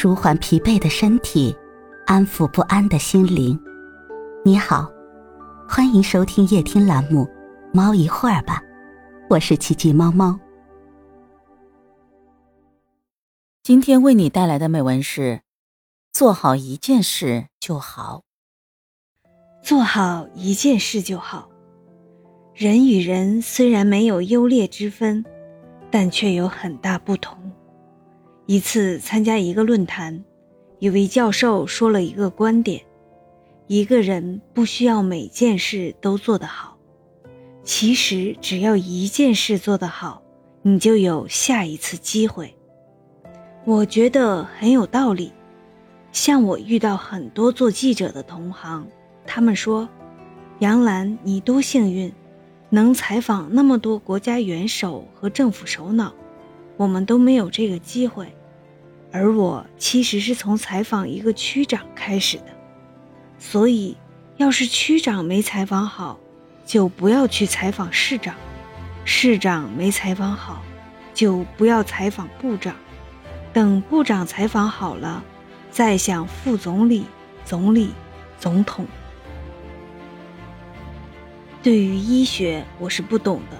舒缓疲惫的身体，安抚不安的心灵。你好，欢迎收听夜听栏目《猫一会儿吧》，我是奇迹猫猫。今天为你带来的美文是：做好一件事就好。做好一件事就好。人与人虽然没有优劣之分，但却有很大不同。一次参加一个论坛，有位教授说了一个观点：一个人不需要每件事都做得好，其实只要一件事做得好，你就有下一次机会。我觉得很有道理。像我遇到很多做记者的同行，他们说：“杨澜，你多幸运，能采访那么多国家元首和政府首脑，我们都没有这个机会。”而我其实是从采访一个区长开始的，所以要是区长没采访好，就不要去采访市长；市长没采访好，就不要采访部长。等部长采访好了，再想副总理、总理、总统。对于医学，我是不懂的，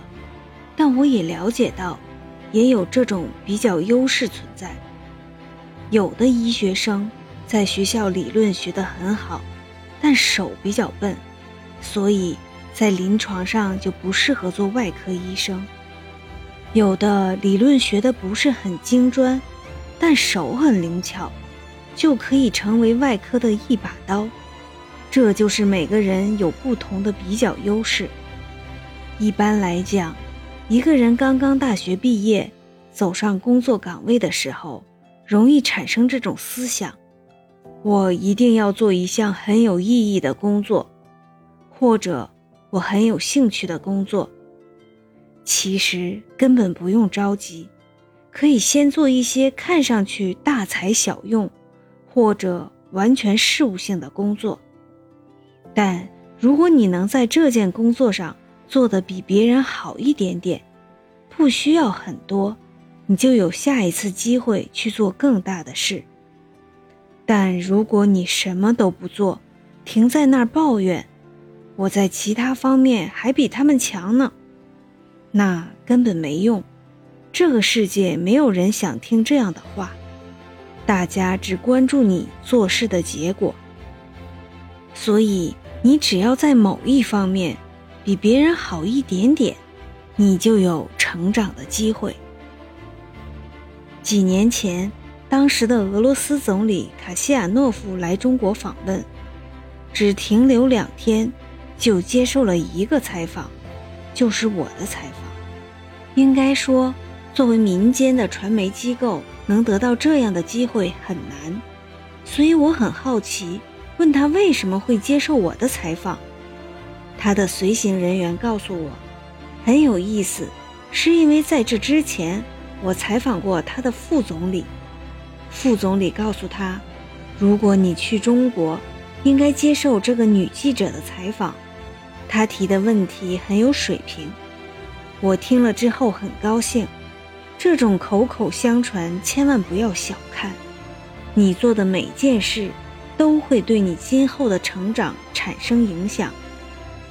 但我也了解到，也有这种比较优势存在。有的医学生在学校理论学得很好，但手比较笨，所以在临床上就不适合做外科医生。有的理论学得不是很精专，但手很灵巧，就可以成为外科的一把刀。这就是每个人有不同的比较优势。一般来讲，一个人刚刚大学毕业，走上工作岗位的时候。容易产生这种思想：我一定要做一项很有意义的工作，或者我很有兴趣的工作。其实根本不用着急，可以先做一些看上去大材小用，或者完全事务性的工作。但如果你能在这件工作上做得比别人好一点点，不需要很多。你就有下一次机会去做更大的事。但如果你什么都不做，停在那儿抱怨，我在其他方面还比他们强呢，那根本没用。这个世界没有人想听这样的话，大家只关注你做事的结果。所以，你只要在某一方面比别人好一点点，你就有成长的机会。几年前，当时的俄罗斯总理卡西亚诺夫来中国访问，只停留两天，就接受了一个采访，就是我的采访。应该说，作为民间的传媒机构，能得到这样的机会很难，所以我很好奇，问他为什么会接受我的采访。他的随行人员告诉我，很有意思，是因为在这之前。我采访过他的副总理，副总理告诉他，如果你去中国，应该接受这个女记者的采访，她提的问题很有水平。我听了之后很高兴，这种口口相传千万不要小看，你做的每件事都会对你今后的成长产生影响。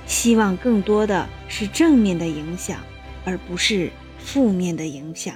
希望更多的是正面的影响，而不是负面的影响。